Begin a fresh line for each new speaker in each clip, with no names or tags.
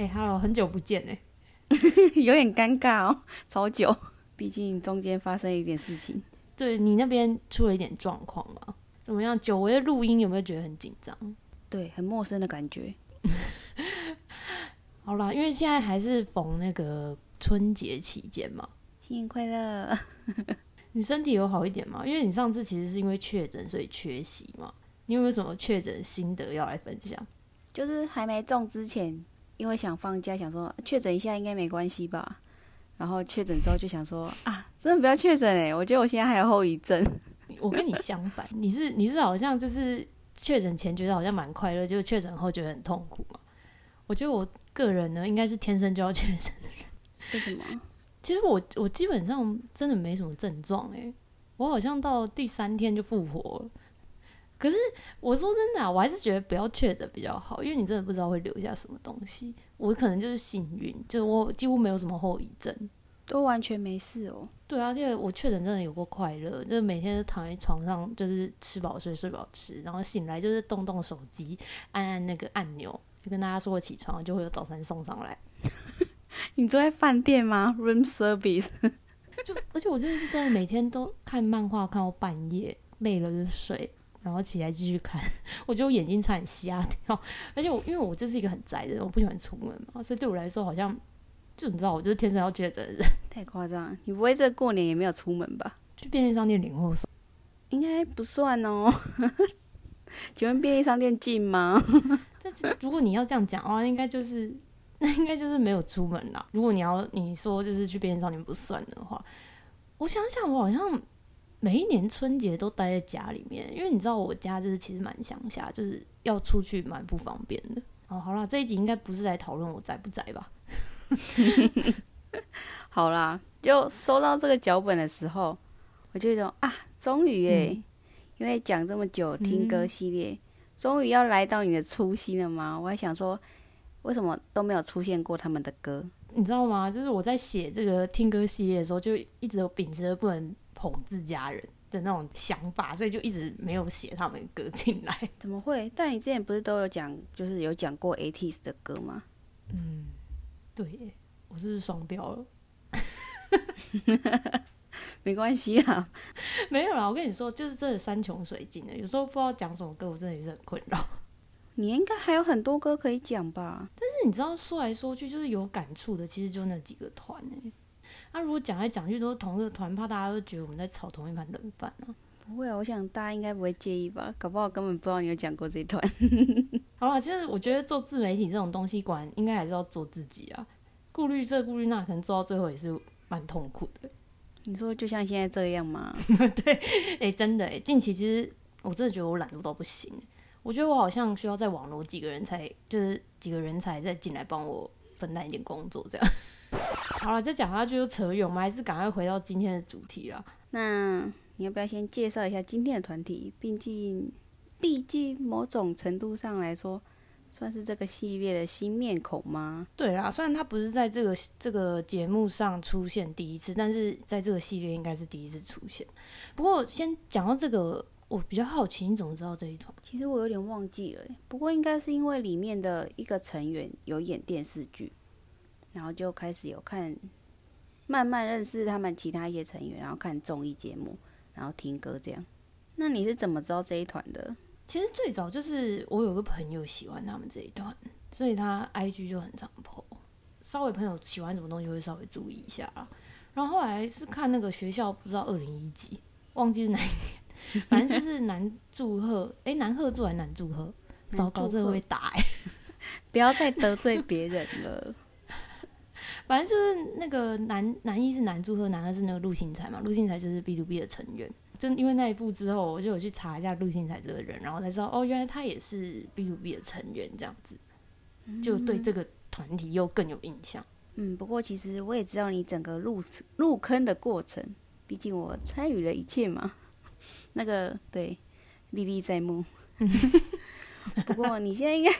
哎、h e l l o 很久不见哎、
有点尴尬哦，超久，毕竟中间发生一点事情。
对你那边出了一点状况嘛？怎么样？久违的录音有没有觉得很紧张？
对，很陌生的感觉。
好啦，因为现在还是逢那个春节期间嘛，
新年快乐！
你身体有好一点吗？因为你上次其实是因为确诊所以缺席嘛。你有没有什么确诊心得要来分享？
就是还没中之前，因为想放假，想说确诊一下应该没关系吧。然后确诊之后就想说啊，真的不要确诊哎！我觉得我现在还有后遗症。
我跟你相反，你是你是好像就是确诊前觉得好像蛮快乐，结果确诊后觉得很痛苦嘛。我觉得我个人呢，应该是天生就要确诊的人。
为什么？
其实我我基本上真的没什么症状诶，我好像到第三天就复活了。可是我说真的、啊，我还是觉得不要确诊比较好，因为你真的不知道会留下什么东西。我可能就是幸运，就是我几乎没有什么后遗症。
都完全没事哦。
对啊，而且我确诊真的有过快乐，就是每天都躺在床上，就是吃饱睡，睡饱吃，然后醒来就是动动手机，按按那个按钮，就跟大家说我起床了，就会有早餐送上来。
你住在饭店吗？Room service？
就而且我真的是真的每天都看漫画看到半夜，累了就睡，然后起来继续看，我觉得我眼睛差点瞎掉。而且我因为我就是一个很宅的人，我不喜欢出门嘛，所以对我来说好像就你知道，我就是天生要确诊的人。
太夸张了！你不会这过年也没有出门吧？
去便利商店领货送，
应该不算哦。请问便利商店近吗？
但是如果你要这样讲的话，应该就是那应该就是没有出门啦。如果你要你说就是去便利商店不算的话，我想想，我好像每一年春节都待在家里面，因为你知道我家就是其实蛮乡下，就是要出去蛮不方便的。哦，好啦，这一集应该不是来讨论我宅不宅吧？
好啦，就收到这个脚本的时候，我就有一种啊，终于耶！
嗯
因为讲这么久听歌系列，终于要来到你的初心了吗？我还想说，为什么都没有出现过他们的歌？
你知道吗？就是我在写这个听歌系列的时候，就一直有秉持着不能捧自家人的那种想法，所以就一直没有写他们的歌进来。
怎么会？但你之前不是都有讲，就是有讲过 ATEEZ 的歌吗？
嗯对耶，我是双标了？
没关系啊，
没有啦，我跟你说，就是真的山穷水尽的，有时候不知道讲什么歌，我真的也是很困扰。
你应该还有很多歌可以讲吧？
但是你知道，说来说去就是有感触的，其实就那几个团哎。那、如果讲来讲去都是同一个团，怕大家都觉得我们在炒同一盘冷饭啊。
不会啊，我想大家应该不会介意吧？搞不好根本不知道你有讲过这一团。
好了，其实我觉得做自媒体这种东西，果然应该还是要做自己啊。顾虑这顾虑那，可能做到最后也是蛮痛苦的。
你说就像现在这样吗？
哎、真的哎，近期其实我真的觉得我懒惰到不行。我觉得我好像需要在网络几个人才，就是几个人才再进来帮我分担一点工作这样。好了，再讲下去就扯远，我们还是赶快回到今天的主题啊。
那你要不要先介绍一下今天的团体？毕竟，毕竟某种程度上来说，算是这个系列的新面孔吗？
对啦，虽然他不是在这个这个节目上出现第一次，但是在这个系列应该是第一次出现。不过先讲到这个，我比较好奇，你怎么知道这一团？
其实我有点忘记了，不过应该是因为里面的一个成员有演电视剧，然后就开始有看，慢慢认识他们其他一些成员，然后看综艺节目，然后听歌这样。那你是怎么知道这一团的？
其实最早就是我有个朋友喜欢他们这一团，所以他 IG 就很常 po，稍微朋友喜欢什么东西会稍微注意一下啦。然后后来是看那个学校不知道二零一几，忘记是哪一年，反正就是男祝贺，诶，男贺祝还是男祝贺？糟糕，这个会被打诶。
不要再得罪别人了。
反正就是那个男男一是男祝贺，男二是那个陆星材嘛，陆星材就是 B to B 的成员。就因为那一部之后，我就有去查一下陆星材这个人，然后才知道哦，原来他也是 B to B 的成员，这样子，就对这个团体又更有印象。
嗯，不过其实我也知道你整个入入坑的过程，毕竟我参与了一切嘛。那个对，历历在目。不过你现在应该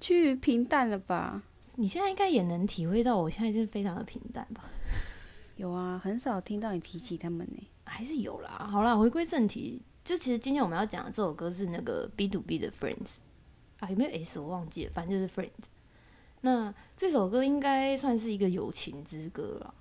趋于平淡了吧？
你现在应该也能体会到，我现在是非常的平淡吧？
有啊，很少听到你提起他们呢。
还是有啦。好啦，回归正题，就其实今天我们要讲的这首歌是那个 B to B 的 Friends 啊，有没有 S 我忘记了，反正就是 Friends。那这首歌应该算是一个友情之歌了。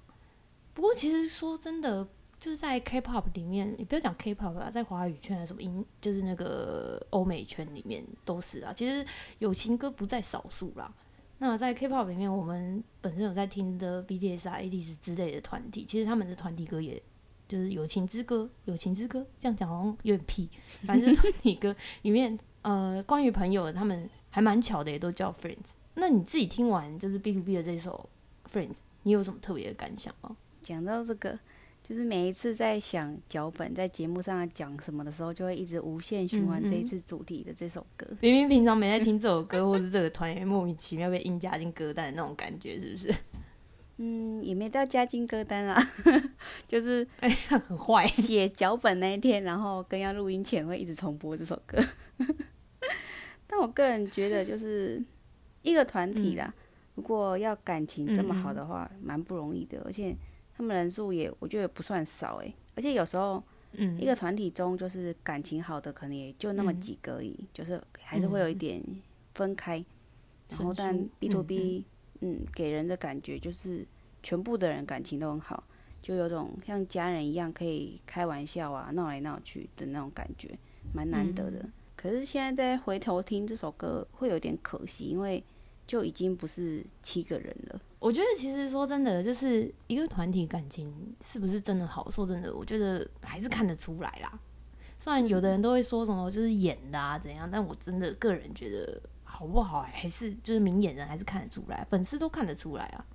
不过其实说真的，就是在 K-pop 里面，你不要讲 K-pop 啊，在华语圈啊，什么音，就是那个欧美圈里面都是啊。其实友情歌不在少数啦。那在 K-pop 里面，我们本身有在听的 BTS 啊、ATEEZ 之类的团体，其实他们的团体歌也就是友情之歌，友情之歌这样讲好像有点屁，反正团体歌里面，呃，关于朋友，他们还蛮巧的，也都叫 Friends。那你自己听完就是 B to B 的这首 Friends，你有什么特别的感想吗？
讲到这个，就是每一次在想脚本在节目上讲什么的时候，就会一直无限循环这一次主题的这首歌。
明明平常没在听这首歌，或是这个团员莫名其妙被硬加进歌单的那种感觉，是不是？
嗯，也没到加进歌单啦，就是
哎呀，很坏。
写脚本那一天，然后跟要录音前会一直重播这首歌。但我个人觉得，就是一个团体啦，如果要感情这么好的话，蛮不容易的，而且。他们人数也，我觉得不算少诶。而且有时候，嗯，一个团体中就是感情好的，可能也就那么几个而已，就是还是会有一点分开。然后，但 B to B，嗯，给人的感觉就是全部的人感情都很好，就有种像家人一样可以开玩笑啊，闹来闹去的那种感觉，蛮难得的。可是现在再回头听这首歌，会有点可惜，因为就已经不是七个人了。
我觉得其实说真的，就是一个团体感情是不是真的好？说真的，我觉得还是看得出来啦。虽然有的人都会说什么就是演的啊怎样，但我真的个人觉得好不好，还是就是明眼人还是看得出来，粉丝都看得出来啊。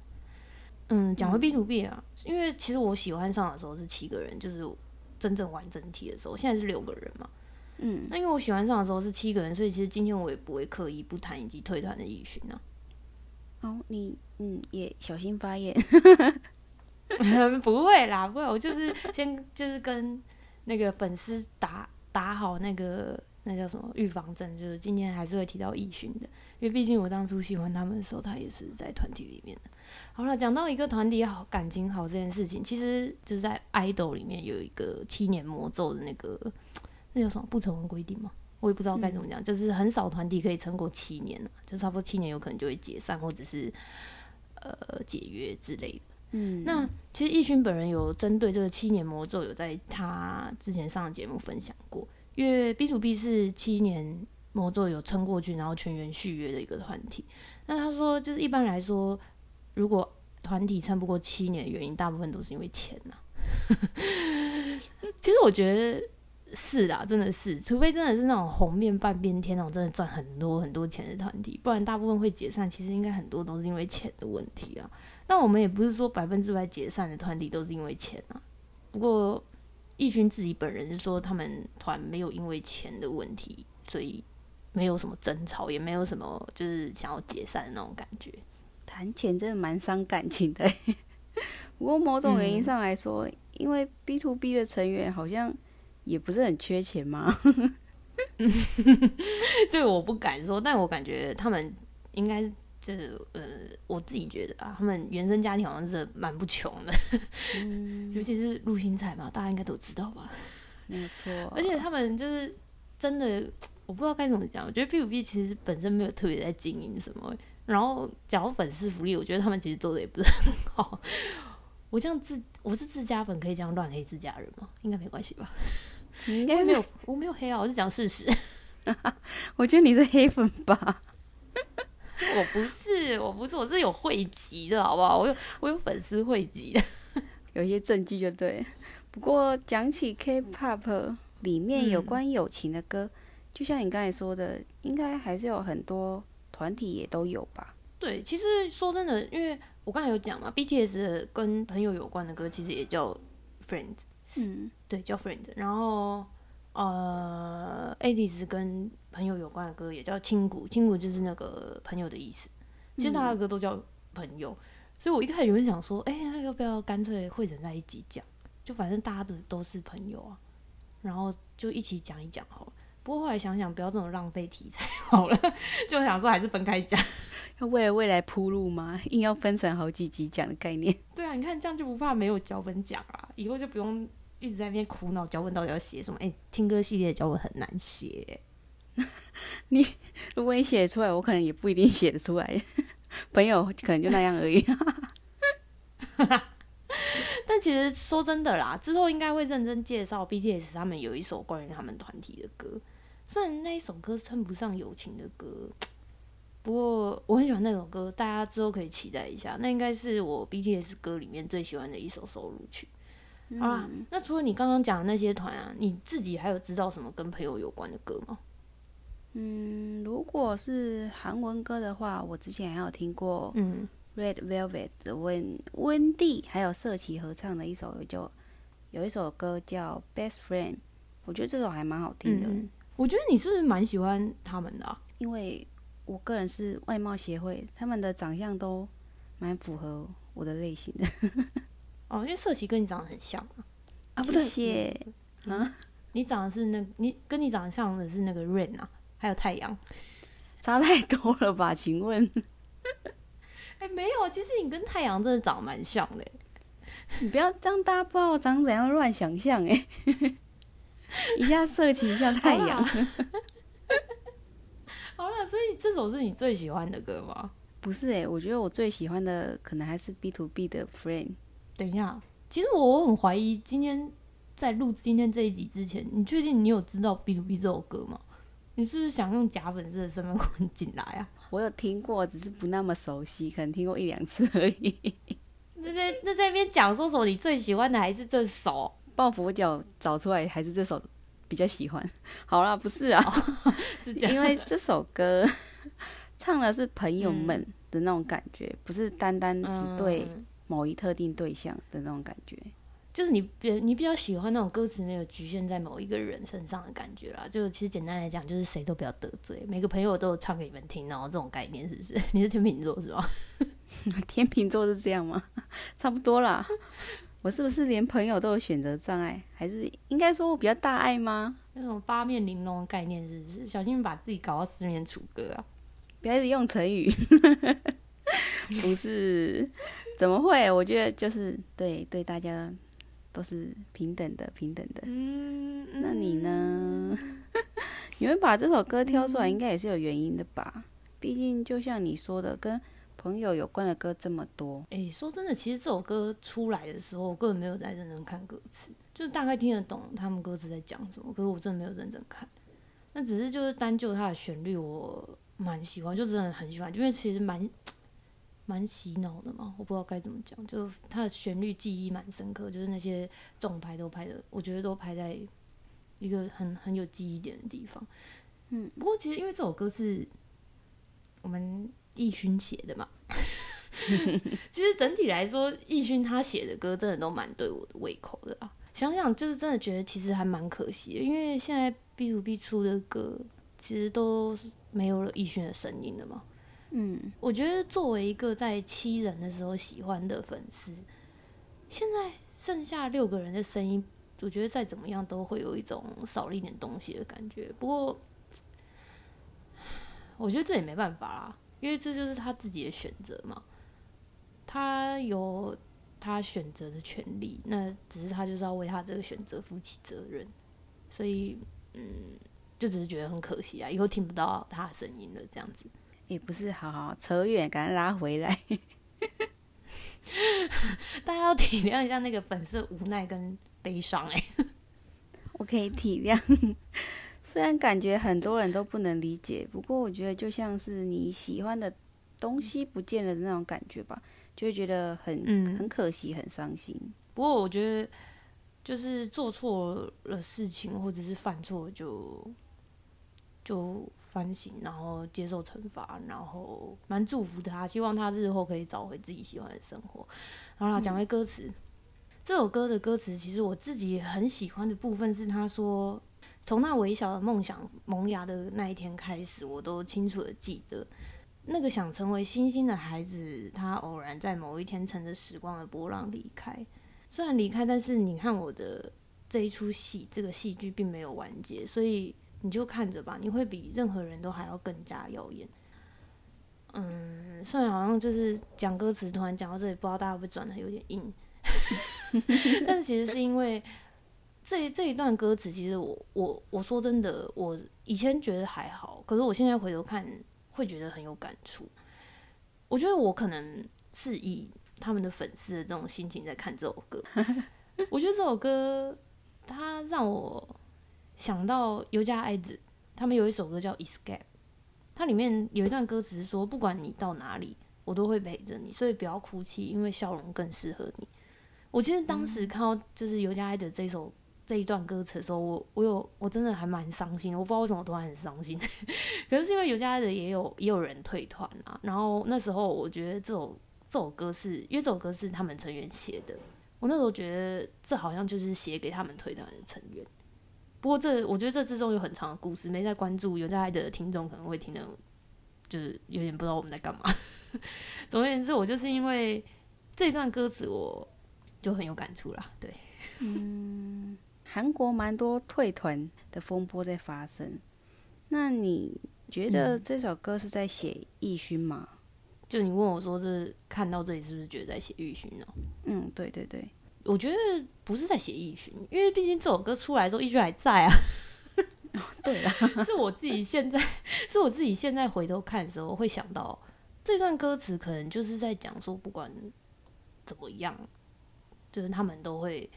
嗯，讲回 B to B 啊，因为其实我喜欢上的时候是七个人，就是真正完整体的时候，现在是六个人嘛。嗯，那因为我喜欢上的时候是七个人，所以其实今天我也不会刻意不谈以及退团的艺讯啊。
哦，你嗯也小心发言，
不会啦，不会，我就是先就是跟那个粉丝打打好那个那叫什么预防针，就是今天还是会提到易勋的，因为毕竟我当初喜欢他们的时候，他也是在团体里面的。好了，讲到一个团体好感情好这件事情，其实就是在 idol 里面有一个七年魔咒的那个，那叫什么不成文规定吗？我也不知道该怎么讲，就是很少团体可以撑过七年就差不多七年有可能就会解散或者是呃解约之类的。嗯，那其实易勋本人有针对这个七年魔咒，有在他之前上的节目分享过，因为 B to B 是七年魔咒有撑过去，然后全员续约的一个团体。那他说，就是一般来说，如果团体撑不过七年原因，大部分都是因为钱呐。其实我觉得。是啦，真的是，除非真的是那种红面半边天那种真的赚很多很多钱的团体，不然大部分会解散。其实应该很多都是因为钱的问题啊。那我们也不是说百分之百解散的团体都是因为钱啊。不过易勋自己本人是说，他们团没有因为钱的问题，所以没有什么争吵，也没有什么就是想要解散的那种感觉。
谈钱真的蛮伤感情的。不过某种原因上来说，因为 B to B 的成员好像。也不是很缺钱吗？
这个我不敢说，但我感觉他们应该就是呃，我自己觉得啊，他们原生家庭好像是蛮不穷的，尤其是陆星彩嘛，大家应该都知道吧？
没错，
而且他们就是真的，我不知道该怎么讲。我觉得 B 五 B 其实本身没有特别在经营什么，然后讲粉丝福利，我觉得他们其实做的也不是很好。我这样自我是自家粉，可以这样乱黑自家人吗？应该没关系吧？
你应该没
有，我没有黑啊，我是讲事实。
我觉得你是黑粉吧？
我不是，我不是，我是有汇集的，好不好？我有，我有粉丝汇集的，
有一些证据就对。不过讲起 K-pop 里面有关友情的歌，就像你刚才说的，应该还是有很多团体也都有吧？
对，其实说真的，因为我刚才有讲嘛，BTS 跟朋友有关的歌，其实也叫 Friends。嗯，对，叫 friend。然后，呃，Adis 跟朋友有关的歌也叫亲骨，亲骨就是那个朋友的意思。其实大家的歌都叫朋友，所以我一开始有人想说，哎，要不要干脆汇整在一起讲？就反正大家的都是朋友啊，然后就一起讲一讲好了。不过后来想想，不要这种浪费题材好了，就想说还是分开讲，
要为了未来铺路吗？硬要分成好几集讲的概念。
对啊，你看这样就不怕没有脚本讲啊，以后就不用。一直在那边苦恼脚本到底要写什么？哎，听歌系列的脚本很难写。
你如果你写出来，我可能也不一定写得出来。朋友可能就那样而已。
但其实说真的啦，之后应该会认真介绍 BTS 他们有一首关于他们团体的歌，虽然那一首歌称不上友情的歌，不过我很喜欢那首歌，大家之后可以期待一下。那应该是我 BTS 歌里面最喜欢的一首收录曲。好啦，那除了你刚刚讲的那些团啊，你自己还有知道什么跟朋友有关的歌吗？
嗯，如果是韩文歌的话，我之前还有听过，嗯。Red Velvet 的温温蒂，还有瑟琪合唱的一首，就有一首歌叫《Best Friend》，我觉得这首还蛮好听的。
我觉得你是不是蛮喜欢他们的？
因为我个人是外貌协会，他们的长相都蛮符合我的类型的。
哦，因为色琪跟你长得很像
啊。啊，不对，
啊，你长得是那，你跟你长得像的是那个 Rain 啊，还有太阳，
差太多了吧？请问？
哎，没有，其实你跟太阳真的长蛮像的。
你不要这样，大家不知道我长怎样乱想象哎。一下色情，一下太阳。
好了，所以这首是你最喜欢的歌吗？
不是哎，我觉得我最喜欢的可能还是 B to B 的 Friend。
等一下，其实我很怀疑，今天在录今天这一集之前，你确定你有知道 B to B 这首歌吗？你是不是想用假粉丝的身份混进来啊？
我有听过，只是不那么熟悉，可能听过一两次而已。
那在那在那边讲说什么？你最喜欢的还是这首？
抱佛脚找出来，还是这首比较喜欢？好啦，不是啊，
是这样，
因为这首歌唱的是朋友们的那种感觉，不是单单只对某一特定对象的那种感觉。
就是你比你比较喜欢那种歌词没有局限在某一个人身上的感觉啦。就其实简单来讲，就是谁都不要得罪，每个朋友都有唱给你们听，然后这种概念是不是？你是天秤座是吧？
天秤座是这样吗？差不多啦。我是不是连朋友都有选择障碍？还是应该说我比较大爱吗？
那种八面玲珑的概念是不是？小心把自己搞到四面楚歌啊！
不要一直用成语。不是，怎么会？我觉得就是对对大家。都是平等的，平等的。嗯，那你呢？你们把这首歌挑出来，应该也是有原因的吧？毕竟就像你说的，跟朋友有关的歌这么多。
哎，说真的，其实这首歌出来的时候，我根本没有在认真看歌词，就是大概听得懂他们歌词在讲什么，可是我真的没有认真看。那只是就是单就它的旋律，我蛮喜欢，就真的很喜欢，因为其实蛮。蛮洗脑的嘛，我不知道该怎么讲，就它的旋律记忆蛮深刻，就是那些重拍都拍的，我觉得都拍在一个很很有记忆点的地方。嗯，不过其实因为这首歌是我们易勋写的嘛，其实整体来说，易勋他写的歌真的都蛮对我的胃口的啊。想想就是真的觉得其实还蛮可惜的，因为现在 B to B 出的歌其实都没有了易勋的声音了嘛。嗯，我觉得作为一个在七人的时候喜欢的粉丝，现在剩下六个人的声音，我觉得再怎么样都会有一种少了一点东西的感觉。不过，我觉得这也没办法啦，因为这就是他自己的选择嘛，他有他选择的权利，那只是他就是要为他这个选择负起责任。所以，嗯，就只是觉得很可惜啊，以后听不到他的声音了，这样子。
也不是，好好扯远，赶快拉回来。
大家要体谅一下那个粉丝无奈跟悲伤哎。
我可以体谅，虽然感觉很多人都不能理解，不过我觉得就像是你喜欢的东西不见了的那种感觉吧，就会觉得很很可惜，很伤心。
不过我觉得，就是做错了事情或者是犯错就。就反省，然后接受惩罚，然后蛮祝福他，希望他日后可以找回自己喜欢的生活。然后讲回歌词，这首歌的歌词其实我自己很喜欢的部分是，他说从那微小的梦想萌芽的那一天开始，我都清楚的记得那个想成为星星的孩子，他偶然在某一天乘着时光的波浪离开。虽然离开，但是你看我的这一出戏，这个戏剧并没有完结，所以。你就看着吧，你会比任何人都还要更加耀眼。嗯，虽然好像就是讲歌词，突然讲到这里，不知道大家会不会转的有点硬。但其实是因为这这一段歌词，其实我我我说真的，我以前觉得还好，可是我现在回头看会觉得很有感触。我觉得我可能是以他们的粉丝的这种心情在看这首歌。我觉得这首歌它让我想到尤加爱子，他们有一首歌叫《Escape》，它里面有一段歌词是说：“不管你到哪里，我都会陪着你，所以不要哭泣，因为笑容更适合你。”我其实当时看到就是尤加爱的这首这一段歌词的时候，我我有我真的还蛮伤心的，我不知道为什么突然很伤心。可是是因为尤加爱的也有也有人退团啊，然后那时候我觉得这首这首歌是因为这首歌是他们成员写的，我那时候觉得这好像就是写给他们退团的成员。不过这我觉得这之中有很长的故事，没在关注尤加爱的听众可能会听得就是有点不知道我们在干嘛。总而言之，我就是因为这段歌词我。就很有感触啦，对，
嗯，韩国蛮多退团的风波在发生，那你觉得这首歌是在写艺勋吗？
就你问我说这看到这里是不是觉得在写艺勋呢？
嗯，对对对，
我觉得不是在写艺勋，因为毕竟这首歌出来之后艺勋还在啊。
对啊，
是我自己现在 是我自己现在回头看的时候会想到这段歌词，可能就是在讲说不管怎么样。就是他们都会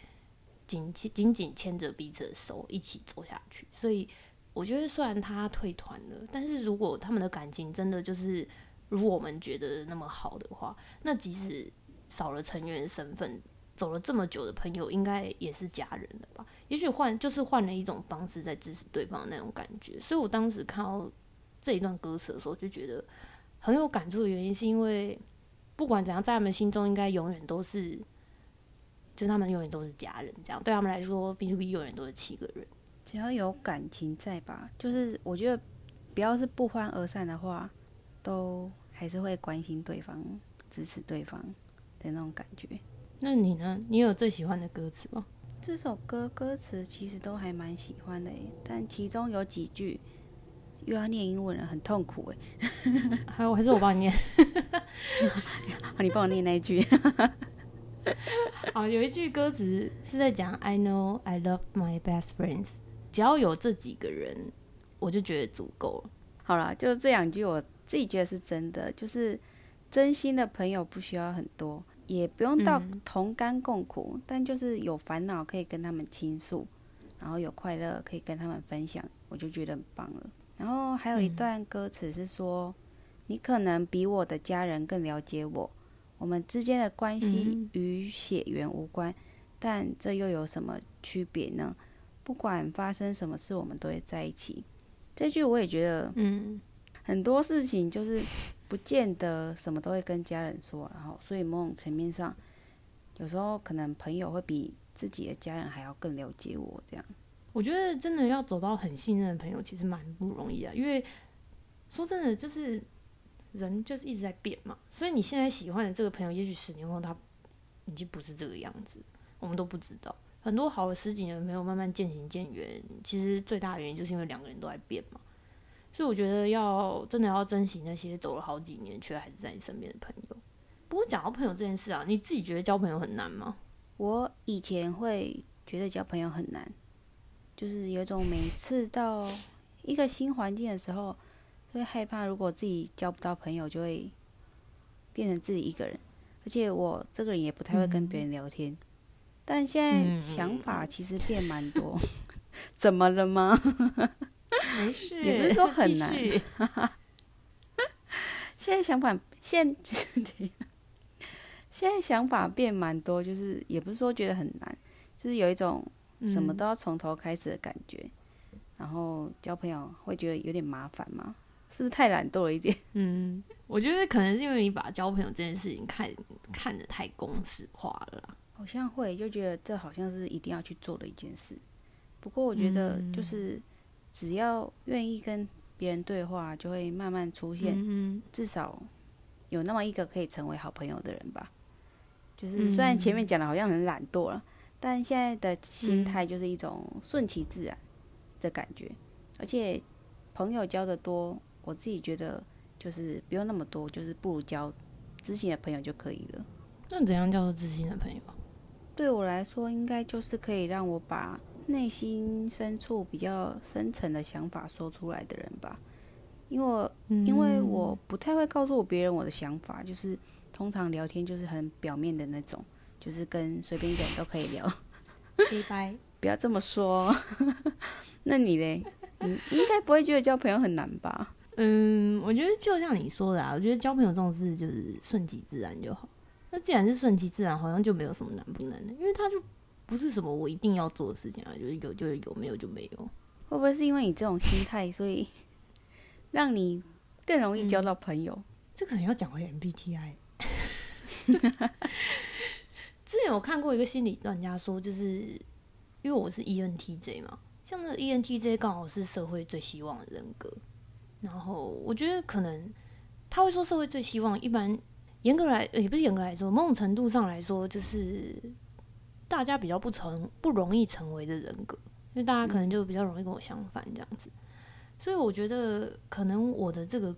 紧紧紧紧牵着彼此的手一起走下去，所以我觉得虽然他退团了，但是如果他们的感情真的就是如我们觉得那么好的话，那即使少了成员身份，走了这么久的朋友，应该也是家人了吧？也许换就是换了一种方式在支持对方的那种感觉。所以我当时看到这一段歌词的时候，就觉得很有感触的原因，是因为不管怎样，在他们心中应该永远都是。就是他们永远都是家人，这样对他们来说，B to B 永远都是七个人。
只要有感情在吧，就是我觉得，不要是不欢而散的话，都还是会关心对方、支持对方的那种感觉。
那你呢？你有最喜欢的歌词吗？
这首歌歌词其实都还蛮喜欢的，但其中有几句又要念英文了，很痛苦哎。
还有还是我帮你念？
你帮我念那一句。
好，有一句歌词是在讲 "I know I love my best friends"，只要有这几个人，我就觉得足够了。
好了，就这两句，我自己觉得是真的，就是真心的朋友不需要很多，也不用到同甘共苦，但就是有烦恼可以跟他们倾诉，然后有快乐可以跟他们分享，我就觉得很棒了。然后还有一段歌词是说：你可能比我的家人更了解我。我们之间的关系与血缘无关，但这又有什么区别呢？不管发生什么事，我们都会在一起。这句我也觉得，嗯，很多事情就是不见得什么都会跟家人说，然后所以某种层面上，有时候可能朋友会比自己的家人还要更了解我。这样，
我觉得真的要走到很信任的朋友，其实蛮不容易啊。因为说真的，就是。人就是一直在变嘛，所以你现在喜欢的这个朋友，也许十年后他已经不是这个样子，我们都不知道。很多好了十几年的朋友慢慢渐行渐远，其实最大的原因就是因为两个人都在变嘛。所以我觉得要真的要珍惜那些走了好几年却还是在你身边的朋友。不过讲到朋友这件事啊，你自己觉得交朋友很难吗？
我以前会觉得交朋友很难，就是有一种每次到一个新环境的时候。会害怕，如果自己交不到朋友，就会变成自己一个人。而且我这个人也不太会跟别人聊天。但现在想法其实变蛮多。怎么了吗？
没事，
也不是说很难。现在想法现现在想法变蛮多，就是也不是说觉得很难，就是有一种什么都要从头开始的感觉。然后交朋友会觉得有点麻烦吗？是不是太懒惰了一点？
嗯，我觉得可能是因为你把交朋友这件事情看看得太公式化了。
好像会就觉得这好像是一定要去做的一件事。不过我觉得就是只要愿意跟别人对话，就会慢慢出现，至少有那么一个可以成为好朋友的人吧。就是虽然前面讲的好像很懒惰了，但现在的心态就是一种顺其自然的感觉，而且朋友交的多。我自己觉得就是不用那么多，就是不如交知心的朋友就可以了。
那怎样叫做知心的朋友？
对我来说，应该就是可以让我把内心深处比较深层的想法说出来的人吧。因为我因为我不太会告诉我别人我的想法，就是通常聊天就是很表面的那种，就是跟随便一个人都可以聊。
拜拜，
不要这么说。那你嘞？你应该不会觉得交朋友很难吧？
嗯，我觉得就像你说的啊，我觉得交朋友这种事就是顺其自然就好。那既然是顺其自然，好像就没有什么难不难的，因为他就不是什么我一定要做的事情啊，就是有就有，没有就没有。
会不会是因为你这种心态，所以 让你更容易交到朋友？
这可能要讲回 MBTI。之前我看过一个心理专家说，就是因为我是 ENTJ 嘛，像那 ENTJ 刚好是社会最希望的人格。然后我觉得可能他会说社会最希望，一般严格来也不是严格来说，某种程度上来说，就是大家比较不成不容易成为的人格，因为大家可能就比较容易跟我相反这样子。所以我觉得可能我的这个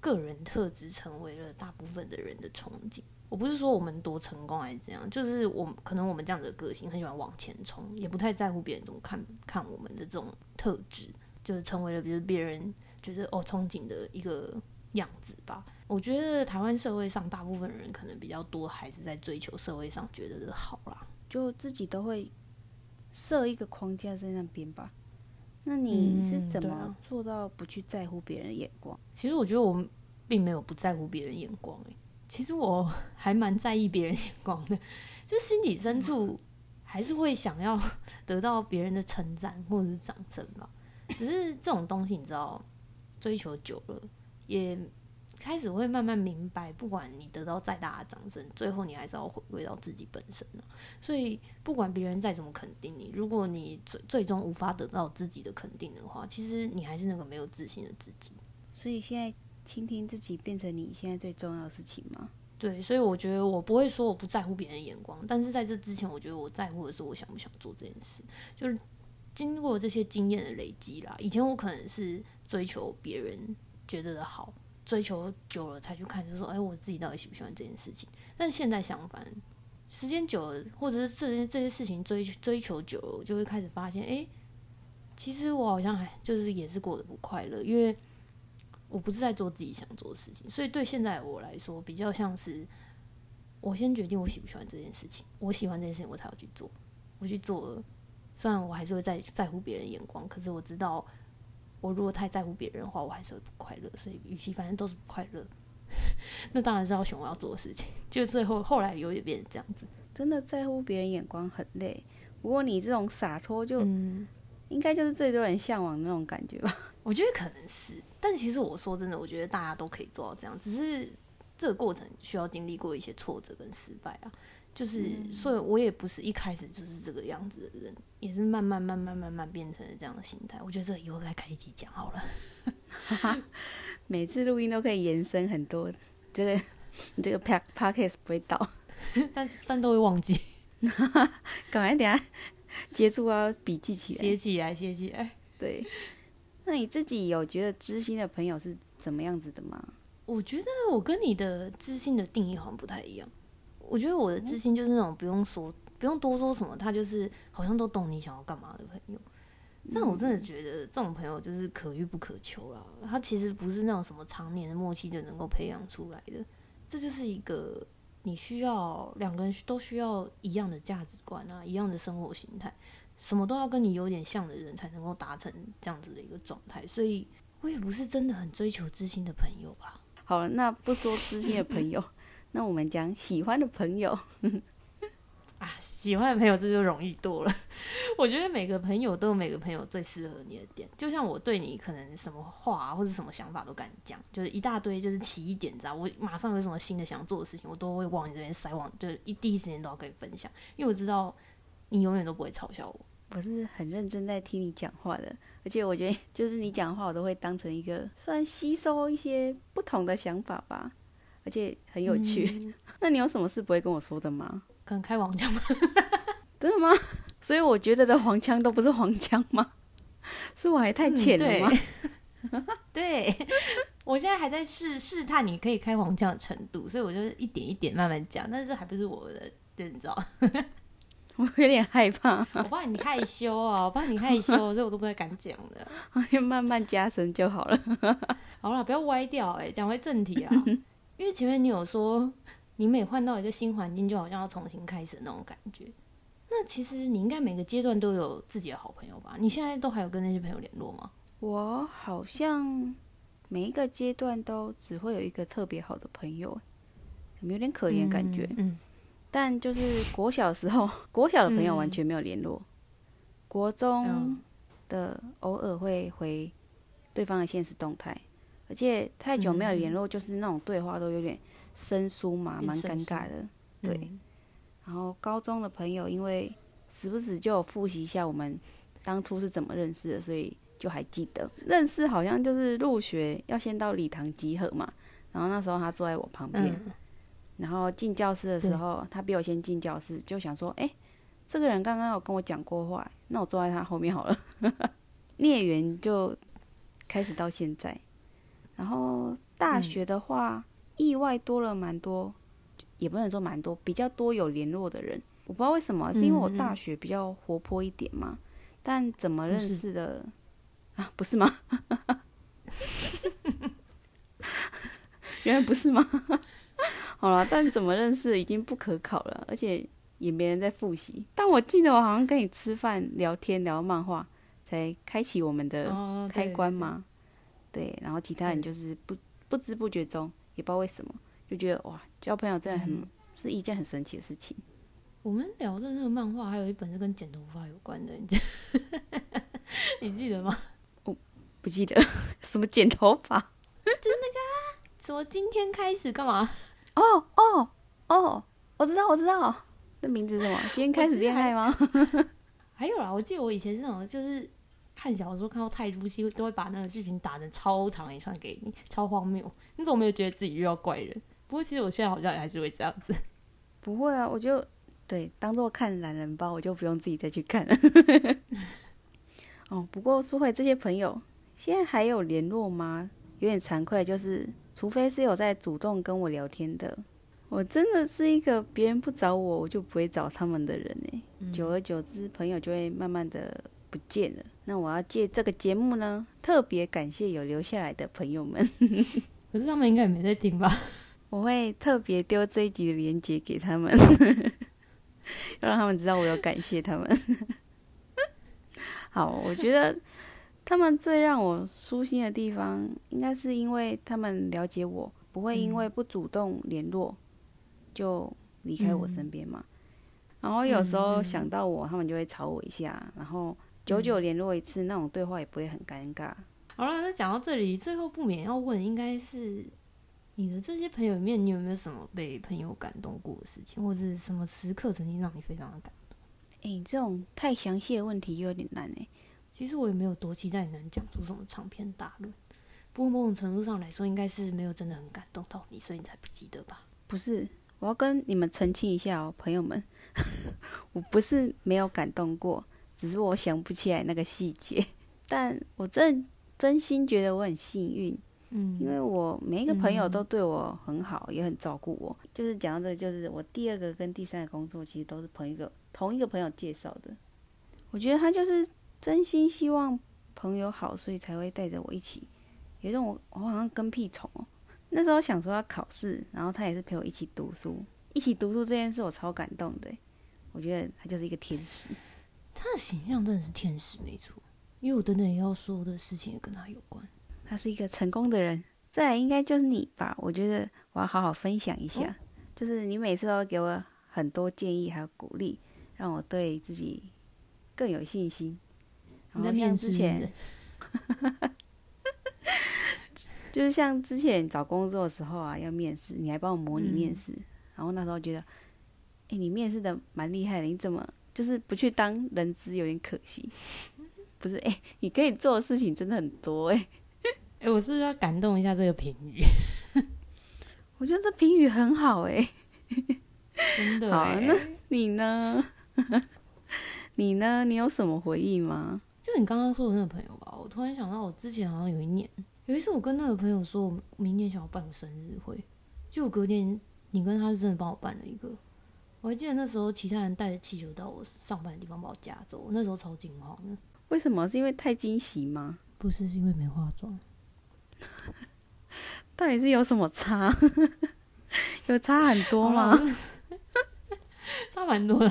个人特质成为了大部分的人的憧憬。我不是说我们多成功还是怎样，就是我可能我们这样子的个性很喜欢往前冲，也不太在乎别人怎么看看我们的这种特质，就是成为了比如别人觉得哦憧憬的一个样子吧。我觉得台湾社会上大部分人可能比较多还是在追求社会上觉得的好啦，
就自己都会设一个框架在那边吧。那你是怎么做到不去在乎别人的眼光？
其实我觉得我并没有不在乎别人眼光诶。其实我还蛮在意别人眼光的，就心底深处还是会想要 得到别人的称赞或者是掌声吧。只是这种东西，你知道，追求久了，也开始会慢慢明白，不管你得到再大的掌声，最后你还是要回归到自己本身的。所以，不管别人再怎么肯定你，如果你最最终无法得到自己的肯定的话，其实你还是那个没有自信的自己。
所以现在。倾听自己变成你现在最重要的事情吗？
对，所以我觉得我不会说我不在乎别人的眼光，但是在这之前，我觉得我在乎的是我想不想做这件事。就是经过这些经验的累积啦，以前我可能是追求别人觉得的好，追求久了才去看，就说哎，我自己到底喜不喜欢这件事情。但现在相反，时间久了，或者是这些这些事情追追求久了，就会开始发现，哎，其实我好像还就是也是过得不快乐，因为。我不是在做自己想做的事情，所以对现在我来说，比较像是我先决定我喜不喜欢这件事情，我喜欢这件事情，我才要去做。我去做了，虽然我还是会在在乎别人眼光，可是我知道，我如果太在乎别人的话，我还是会不快乐。所以，与其反正都是不快乐，那当然是要选我要做的事情。就最后后来有点变成这样子，
真的在乎别人眼光很累。不过你这种洒脱，就应该就是最多人向往那种感觉吧。
我觉得可能是。但其实我说真的，我觉得大家都可以做到这样，只是这个过程需要经历过一些挫折跟失败啊。就是，所以我也不是一开始就是这个样子的人，也是慢慢慢慢慢慢变成了这样的心态。我觉得这以后再开一集讲好了。
每次录音都可以延伸很多，这个你这个 pack p d c a s t 不会倒，
但但都会忘记。
赶快等下接触啊，笔记起来，
写起来，写起来，
对。那你自己有觉得知心的朋友是怎么样子的吗？
我觉得我跟你的知心的定义好像不太一样。我觉得我的知心就是那种不用说、不用多说什么，他就是好像都懂你想要干嘛的朋友。但我真的觉得这种朋友就是可遇不可求啦。他其实不是那种什么常年的默契就能够培养出来的。这就是一个你需要两个人都需要一样的价值观啊，一样的生活形态。什么都要跟你有点像的人才能够达成这样子的一个状态，所以我也不是真的很追求知心的朋友吧。
好了，那不说知心的朋友，那我们讲喜欢的朋友。
啊，喜欢的朋友这就容易多了。我觉得每个朋友都有每个朋友最适合你的点，就像我对你可能什么话或者什么想法都敢讲，就是一大堆就是起一点，知道我马上有什么新的想做的事情，我都会往你这边塞，往就是一第一时间都要跟你分享，因为我知道你永远都不会嘲笑我。
我是很认真在听你讲话的，而且我觉得就是你讲话，我都会当成一个算吸收一些不同的想法吧，而且很有趣。那你有什么事不会跟我说的吗？
可能开黄腔吗？
真的吗？所以我觉得的黄腔都不是黄腔吗？是我还太浅了吗？
对，我现在还在试试探你可以开黄腔的程度，所以我就一点一点慢慢讲，但是还不是我的，对，你知道。
我有点害怕，
我怕你害羞啊，我怕你害羞，所以我都不太敢讲的。
慢慢加深就好了。
好了，不要歪掉哎、讲回正题啊。因为前面你有说，你每换到一个新环境，就好像要重新开始那种感觉。那其实你应该每个阶段都有自己的好朋友吧？你现在都还有跟那些朋友联络吗？
我好像每一个阶段都只会有一个特别好的朋友，有没有点可怜感觉？
嗯，
但就是国小的时候，国小的朋友完全没有联络，国中
嗯
的偶尔会回对方的现实动态，而且太久没有联络，就是那种对话都有点生疏嘛，蛮尴尬的。对，
嗯
然后高中的朋友，因为时不时就有复习一下我们当初是怎么认识的，所以就还记得。认识好像就是入学要先到礼堂集合嘛，然后那时候他坐在我旁边，
嗯
然后进教室的时候，他比我先进教室，就想说，哎、这个人刚刚有跟我讲过话，那我坐在他后面好了。孽缘就开始到现在，然后大学的话，意外多了蛮多，也不能说蛮多，比较多有联络的人。我不知道为什么，是因为我大学比较活泼一点嘛？但怎么认识的啊？不是吗？原来不是吗？好了，但怎么认识已经不可考了，而且也没人在复习。但我记得我好像跟你吃饭、聊天、聊漫画，才开启我们的
哦
开关？
对
嘛。对，然后其他人就是不不知不觉中，也不知道为什么，就觉得哇，交朋友真的很、
嗯
是一件很神奇的事情。
我们聊的那个漫画，还有一本是跟剪头发有关的，你记 你记得吗？
我不记得 什么剪头发
什么今天开始干嘛？
哦哦哦，我知道我知道，那名字是什么？今天开始恋爱吗？
还有啦，我记得我以前是那种就是看小说看到太入戏，都会把那个剧情打成超长一串给你，超荒谬。你怎么没有觉得自己遇到怪人？不过其实我现在好像也还是会这样子。
不会啊，我就对当做看懒人包，我就不用自己再去看了。哦，不过说回这些朋友，现在还有联络吗？有点惭愧，就是除非是有在主动跟我聊天的，我真的是一个别人不找我，我就不会找他们的人哎、久而久之，朋友就会慢慢的不见了。那我要借这个节目呢，特别感谢有留下来的朋友们，
可是他们应该也没在听吧？
我会特别丢这一集的链接给他们，要让他们知道我有感谢他们。好，我觉得他们最让我舒心的地方，应该是因为他们了解我，不会因为不主动联络就离开我身边嘛。然后有时候想到我，他们就会吵我一下，然后久久联络一次，那种对话也不会很尴尬。
好了，那讲到这里，最后不免要问，应该是你的这些朋友里面，你有没有什么被朋友感动过的事情，或者是什么时刻曾经让你非常的感动？
诶，这种太详细的问题有点难诶。
其实我也没有多期待你能讲出什么长篇大论，不过某种程度上来说，应该是没有真的很感动到你，所以你才不记得吧？
不是，我要跟你们澄清一下哦，朋友们，我不是没有感动过，只是我想不起来那个细节。但我真真心觉得我很幸运，
嗯，
因为我每一个朋友
嗯
都对我很好，也很照顾我。就是讲到这个，就是我第二个跟第三个工作，其实都是朋友一个同一个朋友介绍的。我觉得他就是真心希望朋友好，所以才会带着我一起。有一种我我好像跟屁虫哦。那时候想说要考试，然后他也是陪我一起读书，一起读书这件事我超感动的。我觉得他就是一个天使。
他的形象真的是天使，没错。因为我等等也要说的事情也跟他有关。
他是一个成功的人。再来应该就是你吧？我觉得我要好好分享一下，
哦
就是你每次都给我很多建议还有鼓励，让我对自己更有信心。然后像
你在面试
之前，就是像之前找工作的时候啊，要面试，你还帮我模拟面试，然后那时候觉得，哎、你面试的蛮厉害的，你怎么就是不去当人资，有点可惜。不是，哎、你可以做的事情真的很多、哎。
哎、我是不是要感动一下这个评语？
我觉得这评语很好哎、
真的、
好
欸，
那你呢？你呢？你有什么回忆吗？
就你刚刚说的那个朋友吧，我突然想到，我之前好像有一年，有一次我跟那个朋友说，我明年想要办个生日会，就隔天你跟他是真的帮我办了一个，我还记得那时候其他人带着气球到我上班的地方把我夹走，我那时候超惊慌的。
为什么？是因为太惊喜吗？
不是，是因为没化妆。
到底是有什么差？有差很多吗？
差蛮多的。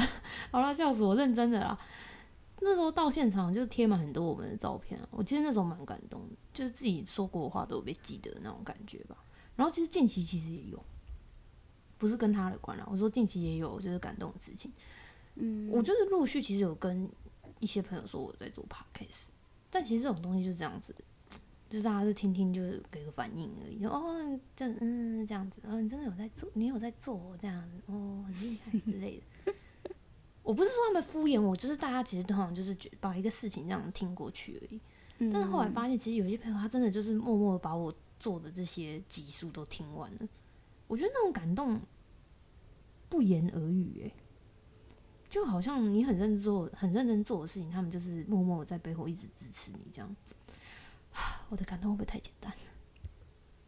好了，笑死我，认真的啦。那时候到现场就贴满很多我们的照片啊，我其实那时候蛮感动的，就是自己说过的话都有被记得那种感觉吧。然后其实近期其实也有，不是跟他的关了，我说近期也有就是感动的事情。
嗯，
我就是陆续其实有跟一些朋友说我在做 podcast，但其实这种东西就是这样子，就是大家是听听就是给个反应而已，哦这嗯这样子，哦你真的有在做，你有在做这样子哦很厉害之类的。我不是说他们敷衍我，就是大家其实都好像就是觉把一个事情这样听过去而已。但是后来发现，其实有些朋友他真的就是默默的把我做的这些集数都听完了。我觉得那种感动不言而喻，诶，就好像你很认真做、很认真做的事情，他们就是默默在背后一直支持你这样。我的感动会不会太简单？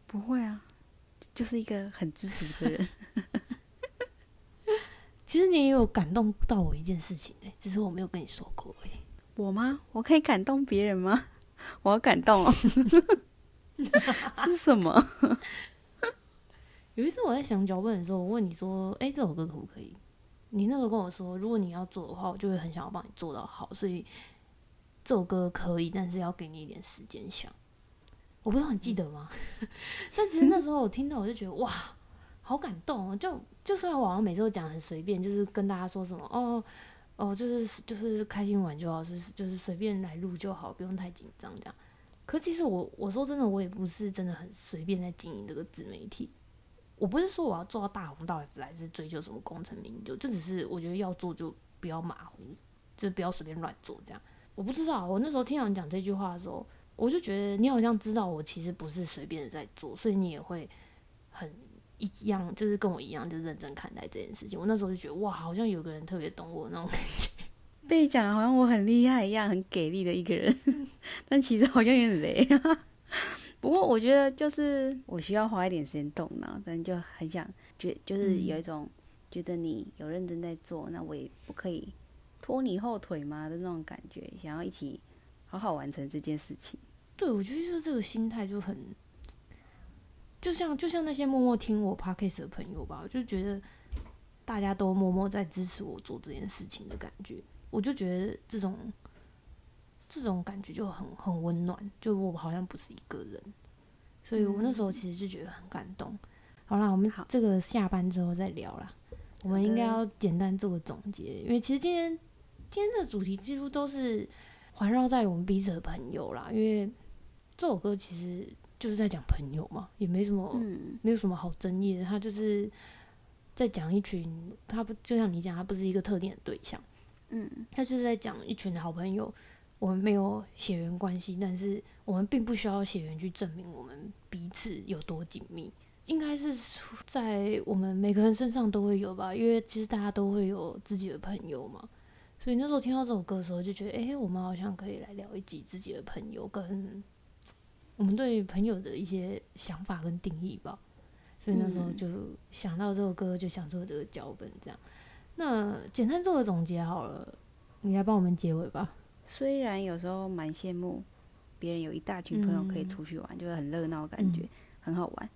不会啊，就是一个很知足的人。
其实你也有感动到我一件事情哎，只是我没有跟你说过哎。
我吗？我可以感动别人吗？我要感动哦。是什么？
有一次我在想脚本的时候，我问你说：“哎，这首歌可不可以？”你那时候跟我说：“如果你要做的话，我就会很想要帮你做到好。”所以这首歌可以，但是要给你一点时间想。我不知道你记得吗？但其实那时候我听到，我就觉得哇。好感动哦！就就算网上每次都讲很随便，就是跟大家说什么哦哦，就是就是开心玩就好，就是就是随便来录就好，不用太紧张这样。可其实我我说真的，我也不是真的很随便在经营这个自媒体。我不是说我要做到大红大紫，还是追求什么功成名就，就只是我觉得要做就不要马虎，就不要随便乱做这样。我不知道，我那时候听到你讲这句话的时候，我就觉得你好像知道我其实不是随便在做，所以你也会很。一样就是跟我一样，就认真看待这件事情。我那时候就觉得哇，好像有个人特别懂我那种感觉。
被讲的好像我很厉害一样，很给力的一个人，但其实好像有点雷。不过我觉得就是我需要花一点时间动脑，但就很想觉，就是有一种觉得你有认真在做，那我也不可以拖你后腿嘛的那种感觉，想要一起好好完成这件事情。
对，我觉得就是这个心态就很。就像就像那些默默听我 podcast 的朋友吧，我就觉得大家都默默在支持我做这件事情的感觉，我就觉得这种这种感觉就很很温暖，就我好像不是一个人，所以我那时候其实就觉得很感动。好啦，我们这个下班之后再聊啦。我们应该要简单做个总结，因为其实今天今天的主题几乎都是环绕在我们彼此的朋友啦，因为这首歌其实。就是在讲朋友嘛，也没什么，没有什么好争议的。他就是在讲一群，他不就像你讲，他不是一个特定的对象，
嗯，
他就是在讲一群好朋友。我们没有血缘关系，但是我们并不需要血缘去证明我们彼此有多紧密。应该是在我们每个人身上都会有吧，因为其实大家都会有自己的朋友嘛。所以那时候听到这首歌的时候，就觉得，哎，我们好像可以来聊一集自己的朋友跟。我们对朋友的一些想法跟定义吧，所以那时候就想到这首歌，就想做这个脚本这样。那简单做个总结好了，你来帮我们结尾吧。
虽然有时候蛮羡慕别人有一大群朋友可以出去玩，就是很热闹，感觉很好玩。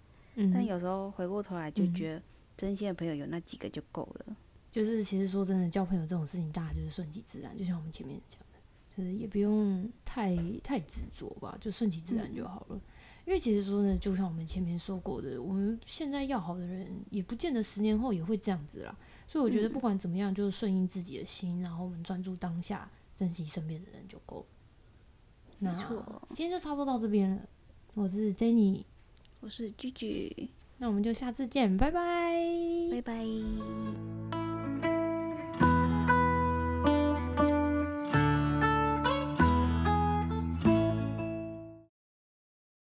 但有时候回过头来就觉得，真心的朋友有那几个就够了。
就是其实说真的，交朋友这种事情，大家就是顺其自然，就像我们前面讲的。就是也不用太太执着吧，就顺其自然就好了。因为其实说呢，就像我们前面说过的，我们现在要好的人，也不见得十年后也会这样子啦。所以我觉得不管怎么样，就是顺应自己的心，然后我们专注当下，珍惜身边的人就够了。那今天就差不多到这边了。我是 Jenny，
我是 Gigi，
那我们就下次见，拜拜，
拜拜。